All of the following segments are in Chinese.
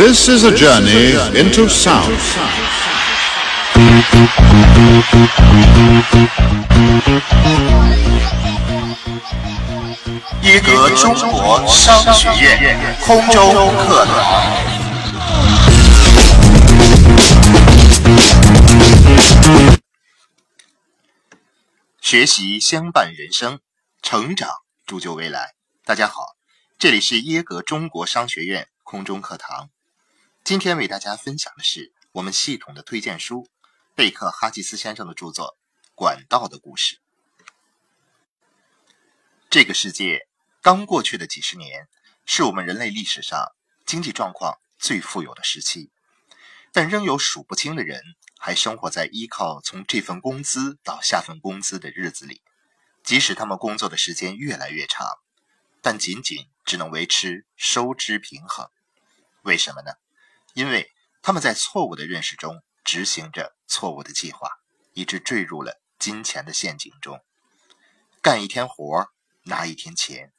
This is a journey into sound. 耶格中国商学院空中课堂。学习相伴人生，成长铸就未来。大家好，这里是耶格中国商学院空中课堂。今天为大家分享的是我们系统的推荐书——贝克哈吉斯先生的著作《管道的故事》。这个世界刚过去的几十年，是我们人类历史上经济状况最富有的时期，但仍有数不清的人还生活在依靠从这份工资到下份工资的日子里。即使他们工作的时间越来越长，但仅仅只能维持收支平衡。为什么呢？因为他们在错误的认识中执行着错误的计划，以致坠入了金钱的陷阱中。干一天活拿一天钱，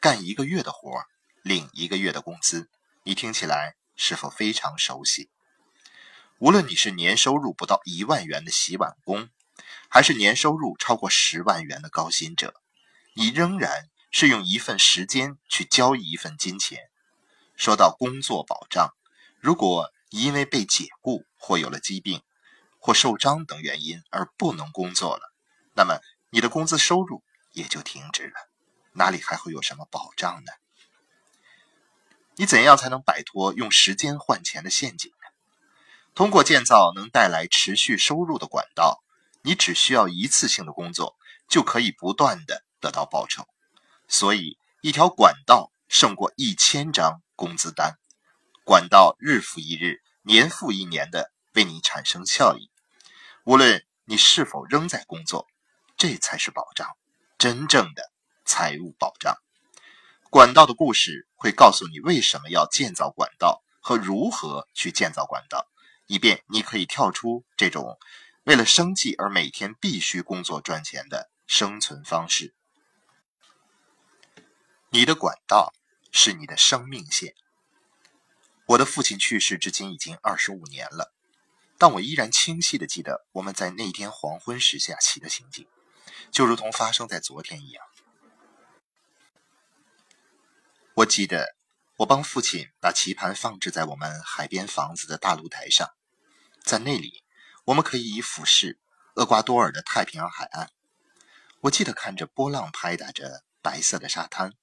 干一个月的活领一个月的工资。你听起来是否非常熟悉？无论你是年收入不到一万元的洗碗工，还是年收入超过十万元的高薪者，你仍然是用一份时间去交易一份金钱。说到工作保障，如果你因为被解雇或有了疾病或受伤等原因而不能工作了，那么你的工资收入也就停止了，哪里还会有什么保障呢？你怎样才能摆脱用时间换钱的陷阱呢？通过建造能带来持续收入的管道，你只需要一次性的工作就可以不断的得到报酬。所以，一条管道胜过一千张工资单。管道日复一日、年复一年的为你产生效益，无论你是否仍在工作，这才是保障，真正的财务保障。管道的故事会告诉你为什么要建造管道和如何去建造管道，以便你可以跳出这种为了生计而每天必须工作赚钱的生存方式。你的管道是你的生命线。我的父亲去世至今已经二十五年了，但我依然清晰的记得我们在那天黄昏时下棋的情景，就如同发生在昨天一样。我记得我帮父亲把棋盘放置在我们海边房子的大露台上，在那里我们可以以俯视厄瓜多尔的太平洋海岸。我记得看着波浪拍打着白色的沙滩，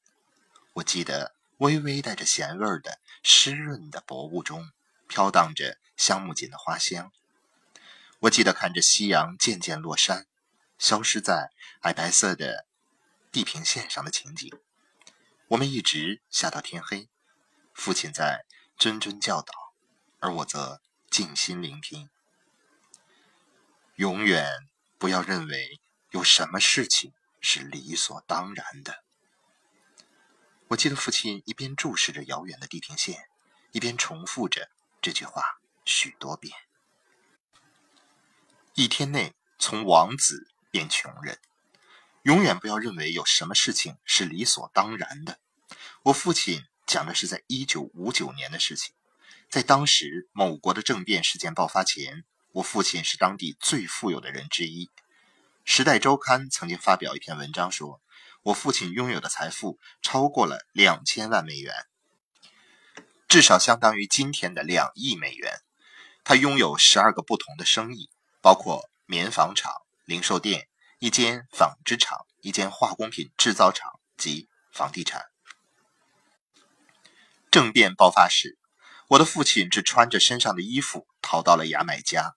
我记得。微微带着咸味儿的湿润的薄雾中，飘荡着香木槿的花香。我记得看着夕阳渐渐落山，消失在矮白色的地平线上的情景。我们一直下到天黑，父亲在谆谆教导，而我则静心聆听。永远不要认为有什么事情是理所当然的。我记得父亲一边注视着遥远的地平线，一边重复着这句话许多遍。一天内从王子变穷人，永远不要认为有什么事情是理所当然的。我父亲讲的是在一九五九年的事情，在当时某国的政变事件爆发前，我父亲是当地最富有的人之一。《时代周刊》曾经发表一篇文章说。我父亲拥有的财富超过了两千万美元，至少相当于今天的两亿美元。他拥有十二个不同的生意，包括棉纺厂、零售店、一间纺织厂、一间化工品制造厂及房地产。政变爆发时，我的父亲只穿着身上的衣服逃到了牙买加。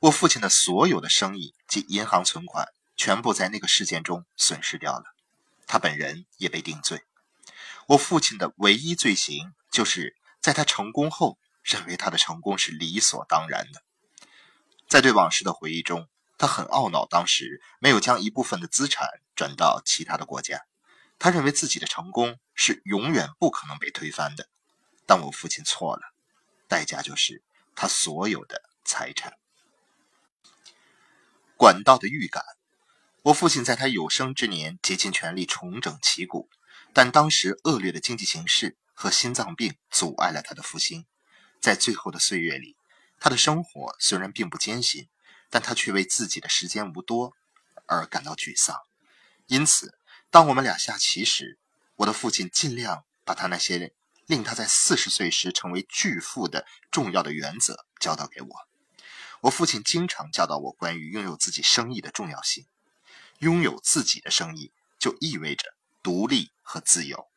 我父亲的所有的生意及银行存款。全部在那个事件中损失掉了，他本人也被定罪。我父亲的唯一罪行，就是在他成功后，认为他的成功是理所当然的。在对往事的回忆中，他很懊恼当时没有将一部分的资产转到其他的国家。他认为自己的成功是永远不可能被推翻的。但我父亲错了，代价就是他所有的财产。管道的预感。我父亲在他有生之年竭尽全力重整旗鼓，但当时恶劣的经济形势和心脏病阻碍了他的复兴。在最后的岁月里，他的生活虽然并不艰辛，但他却为自己的时间无多而感到沮丧。因此，当我们俩下棋时，我的父亲尽量把他那些令他在四十岁时成为巨富的重要的原则教导给我。我父亲经常教导我关于拥有自己生意的重要性。拥有自己的生意，就意味着独立和自由。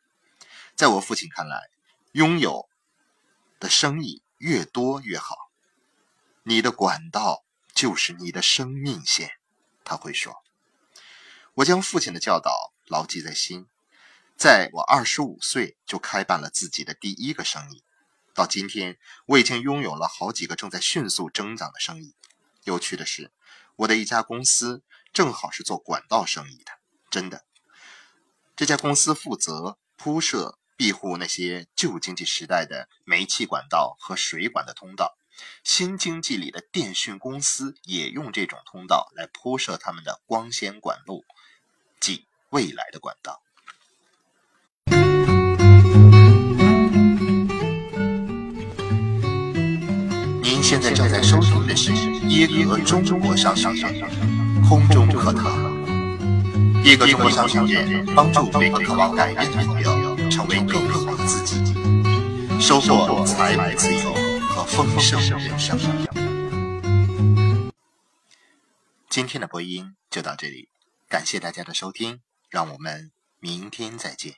在我父亲看来，拥有的生意越多越好。你的管道就是你的生命线，他会说。我将父亲的教导牢记在心。在我二十五岁就开办了自己的第一个生意，到今天我已经拥有了好几个正在迅速增长的生意。有趣的是，我的一家公司正好是做管道生意的。真的，这家公司负责铺设、庇护那些旧经济时代的煤气管道和水管的通道。新经济里的电讯公司也用这种通道来铺设他们的光纤管路，即未来的管道。您现在正在收听的是耶格中国商学院空中课堂。一个中国商学院帮助每个渴望改变的朋友成为更好的自己，收获财富自由和丰盛人生。今天的播音就到这里，感谢大家的收听，让我们明天再见。